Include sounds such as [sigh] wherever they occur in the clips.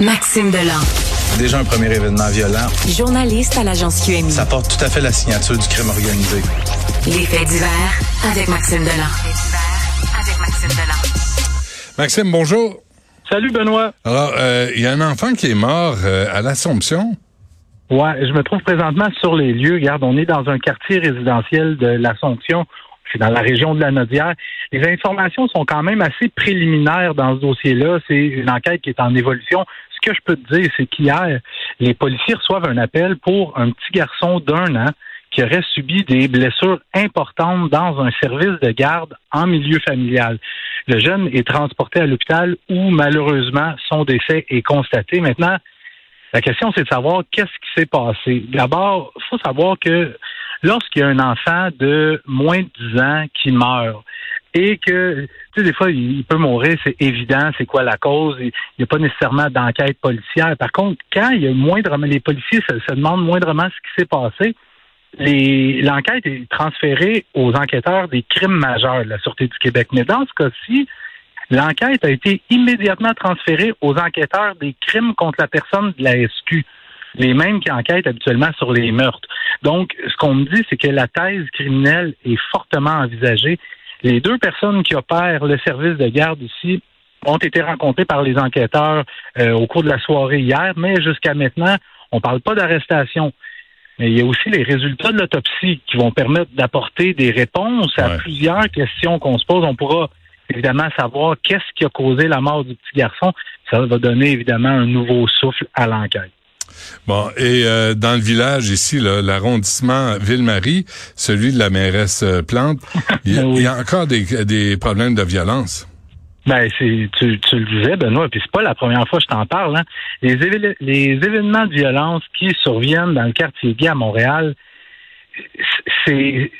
Maxime Delan. Déjà un premier événement violent. Journaliste à l'agence QMI. Ça porte tout à fait la signature du crime organisé. Les faits divers avec Maxime Delan. avec Maxime Delan. Maxime, bonjour. Salut Benoît. Alors, euh, il y a un enfant qui est mort euh, à l'Assomption. Ouais, je me trouve présentement sur les lieux. Regarde, on est dans un quartier résidentiel de l'Assomption. Suis dans la région de la Nodière. Les informations sont quand même assez préliminaires dans ce dossier-là. C'est une enquête qui est en évolution. Ce que je peux te dire, c'est qu'hier, les policiers reçoivent un appel pour un petit garçon d'un an qui aurait subi des blessures importantes dans un service de garde en milieu familial. Le jeune est transporté à l'hôpital où malheureusement son décès est constaté. Maintenant, la question, c'est de savoir qu'est-ce qui s'est passé. D'abord, il faut savoir que lorsqu'il y a un enfant de moins de 10 ans qui meurt et que, tu sais, des fois, il peut mourir, c'est évident, c'est quoi la cause, il n'y a pas nécessairement d'enquête policière. Par contre, quand il y a moindrement, les policiers se, se demandent moindrement ce qui s'est passé, l'enquête est transférée aux enquêteurs des crimes majeurs de la Sûreté du Québec. Mais dans ce cas-ci, l'enquête a été immédiatement transférée aux enquêteurs des crimes contre la personne de la SQ les mêmes qui enquêtent habituellement sur les meurtres. Donc, ce qu'on me dit, c'est que la thèse criminelle est fortement envisagée. Les deux personnes qui opèrent le service de garde ici ont été rencontrées par les enquêteurs euh, au cours de la soirée hier, mais jusqu'à maintenant, on ne parle pas d'arrestation. Mais il y a aussi les résultats de l'autopsie qui vont permettre d'apporter des réponses à Ouais. plusieurs questions qu'on se pose. On pourra évidemment savoir qu'est-ce qui a causé la mort du petit garçon. Ça va donner évidemment un nouveau souffle à l'enquête. Bon, et euh, dans le village ici, l'arrondissement Ville-Marie, celui de la mairesse euh, Plante, il y, a- [laughs] Oui. il y a encore des, des problèmes de violence. Ben, c'est, tu, tu le disais, Benoît, puis c'est pas la première fois que je t'en parle. Hein. Les, évé- les événements de violence qui surviennent dans le quartier gay à Montréal, c'est,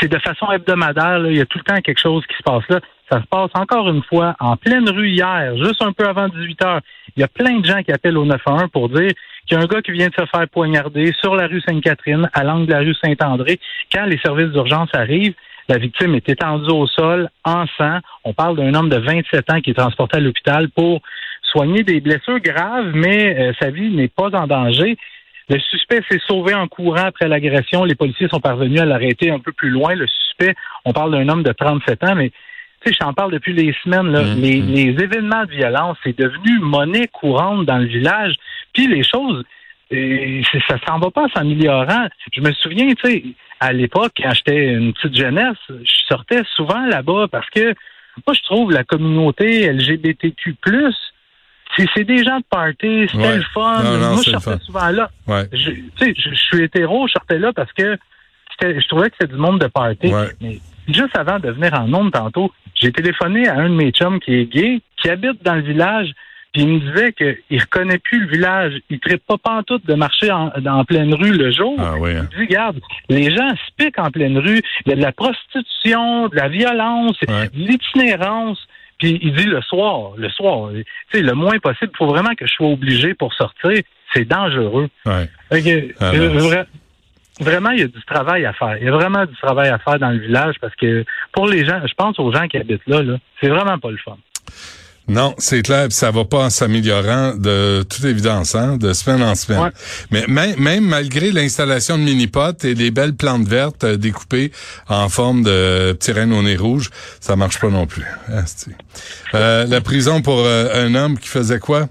c'est de façon hebdomadaire. là. Il y a tout le temps quelque chose qui se passe là. Ça se passe encore une fois en pleine rue hier, juste un peu avant 18 heures. Il y a plein de gens qui appellent au 911 pour dire qu'il y a un gars qui vient de se faire poignarder sur la rue Sainte-Catherine, à l'angle de la rue Saint-André. Quand les services d'urgence arrivent, la victime est étendue au sol, en sang. On parle d'un homme de 27 ans qui est transporté à l'hôpital pour soigner des blessures graves, mais euh, sa vie n'est pas en danger. Le suspect s'est sauvé en courant après l'agression. Les policiers sont parvenus à l'arrêter un peu plus loin. Le suspect, on parle d'un homme de 37 ans, mais tu sais, j'en parle depuis les semaines. Là. Mhm. Les, les événements de violence, c'est devenu monnaie courante dans le village. Puis les choses, euh, c'est- ça s'en va pas en s'améliorant. Je me souviens, tu sais, à l'époque, quand j'étais une petite jeunesse, je sortais souvent là-bas parce que moi, je trouve la communauté LGBTQ+, c'est des gens de party, c'était Ouais. le fun. Non, non, moi, je sortais souvent là. Ouais. Je, tu sais, je, je suis hétéro, je sortais là parce que je trouvais que c'était du monde de party. Ouais. Mais juste avant de venir en onde tantôt, j'ai téléphoné à un de mes chums qui est gay, qui habite dans le village, puis il me disait qu'il reconnaît plus le village. Il ne pas pantoute de marcher en, en pleine rue le jour. Ah oui. hein. Il dit, regarde, les gens se piquent en pleine rue. Il y a de la prostitution, de la violence, Ouais. de l'itinérance. Puis il dit le soir, le soir, tu sais, le moins possible. Il faut vraiment que je sois obligé pour sortir. C'est dangereux. Ouais. Ah, euh, vra- vraiment, il y a du travail à faire. Il y a vraiment du travail à faire dans le village parce que pour les gens, je pense aux gens qui habitent là, là c'est vraiment pas le fun. Non, c'est clair, puis ça va pas en s'améliorant de toute évidence, hein, de semaine en semaine. Ouais. Mais même, même malgré l'installation de mini-potes et les belles plantes vertes euh, découpées en forme de petits rennes au nez rouge, ça marche pas non plus. Euh, la prison pour euh, un homme qui faisait quoi?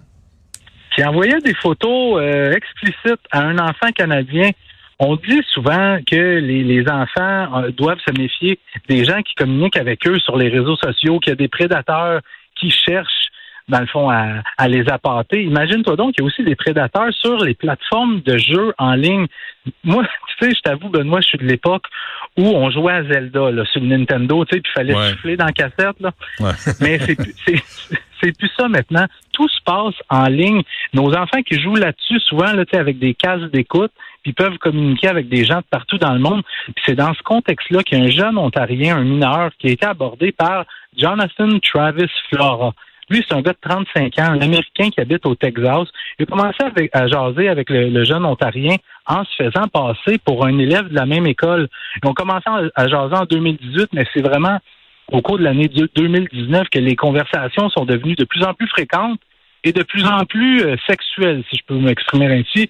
qui envoyait des photos euh, explicites à un enfant canadien. On dit souvent que les, les enfants euh, doivent se méfier des gens qui communiquent avec eux sur les réseaux sociaux, qu'il y a des prédateurs qui cherchent dans le fond, à, à les appâter. Imagine-toi donc qu'il y a aussi des prédateurs sur les plateformes de jeux en ligne. Moi, [laughs] tu sais, je t'avoue, Benoît, je suis de l'époque où on jouait à Zelda là, sur le Nintendo, tu sais, puis il fallait Ouais. souffler dans la cassette. Là. Ouais. [laughs] Mais c'est plus- c'est c'est plus ça maintenant. Tout se passe en ligne. Nos enfants qui jouent là-dessus, souvent là, tu sais, avec des cases d'écoute, puis peuvent communiquer avec des gens de partout dans le monde. C'est dans ce contexte-là qu'il y a un jeune Ontarien, un mineur, qui a été abordé par Jonathan Travis Flora. Lui, c'est un gars de 35 ans, un Américain qui habite au Texas. Il a commencé à jaser avec le, jeune Ontarien en se faisant passer pour un élève de la même école. Ils ont commencé à, jaser en 2018, mais c'est vraiment au cours de l'année deux- 2019 que les conversations sont devenues de plus en plus fréquentes et de plus en plus euh, sexuelles, si je peux m'exprimer ainsi.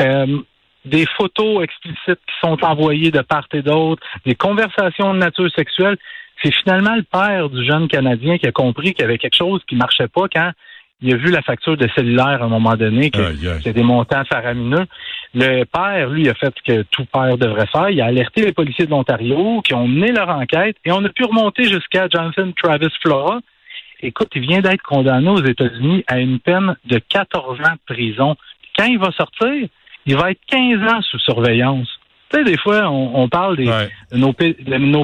Euh, des photos explicites qui sont envoyées de part et d'autre, des conversations de nature sexuelle. C'est finalement le père du jeune Canadien qui a compris qu'il y avait quelque chose qui marchait pas quand il a vu la facture de cellulaire à un moment donné, que c'était des montants faramineux. Le père, lui, a fait ce que tout père devrait faire. Il a alerté les policiers de l'Ontario qui ont mené leur enquête et on a pu remonter jusqu'à Jonathan Travis Flora. Écoute, il vient d'être condamné aux États-Unis à une peine de 14 ans de prison. Quand il va sortir, il va être 15 ans sous surveillance. Tu sais, des fois, on, on parle des, Ouais. nos,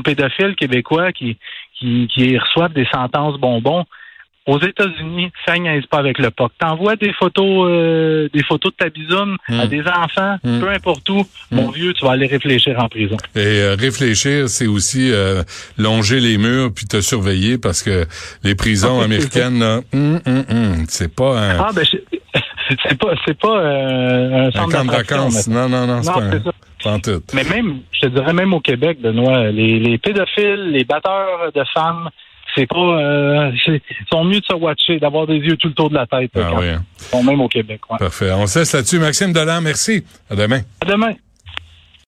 pédophiles québécois qui, qui, qui reçoivent des sentences bonbons. Aux États-Unis, ça niaise pas avec le POC. T'envoies des photos, euh, des photos de ta bisoune à Mm. des enfants, Mm. peu importe où. Mon vieux, tu vas aller réfléchir en prison. Et euh, réfléchir, c'est aussi euh, longer les murs puis te surveiller parce que les prisons Ah, américaines, là, c'est pas un, Ah ben, je- c'est pas, c'est pas euh, un un centre camp de vacances. mais- Non, non, non, c'est pas un, ça. Mais même, je te dirais même au Québec, Benoît, les, les pédophiles, les batteurs de femmes, c'est pas, euh, sont mieux de se watcher, d'avoir des yeux tout le tour de la tête. Ah oui, hein. Ils sont même au Québec. Ouais. parfait. On se laisse là-dessus. Maxime Delan, merci. À demain. À demain.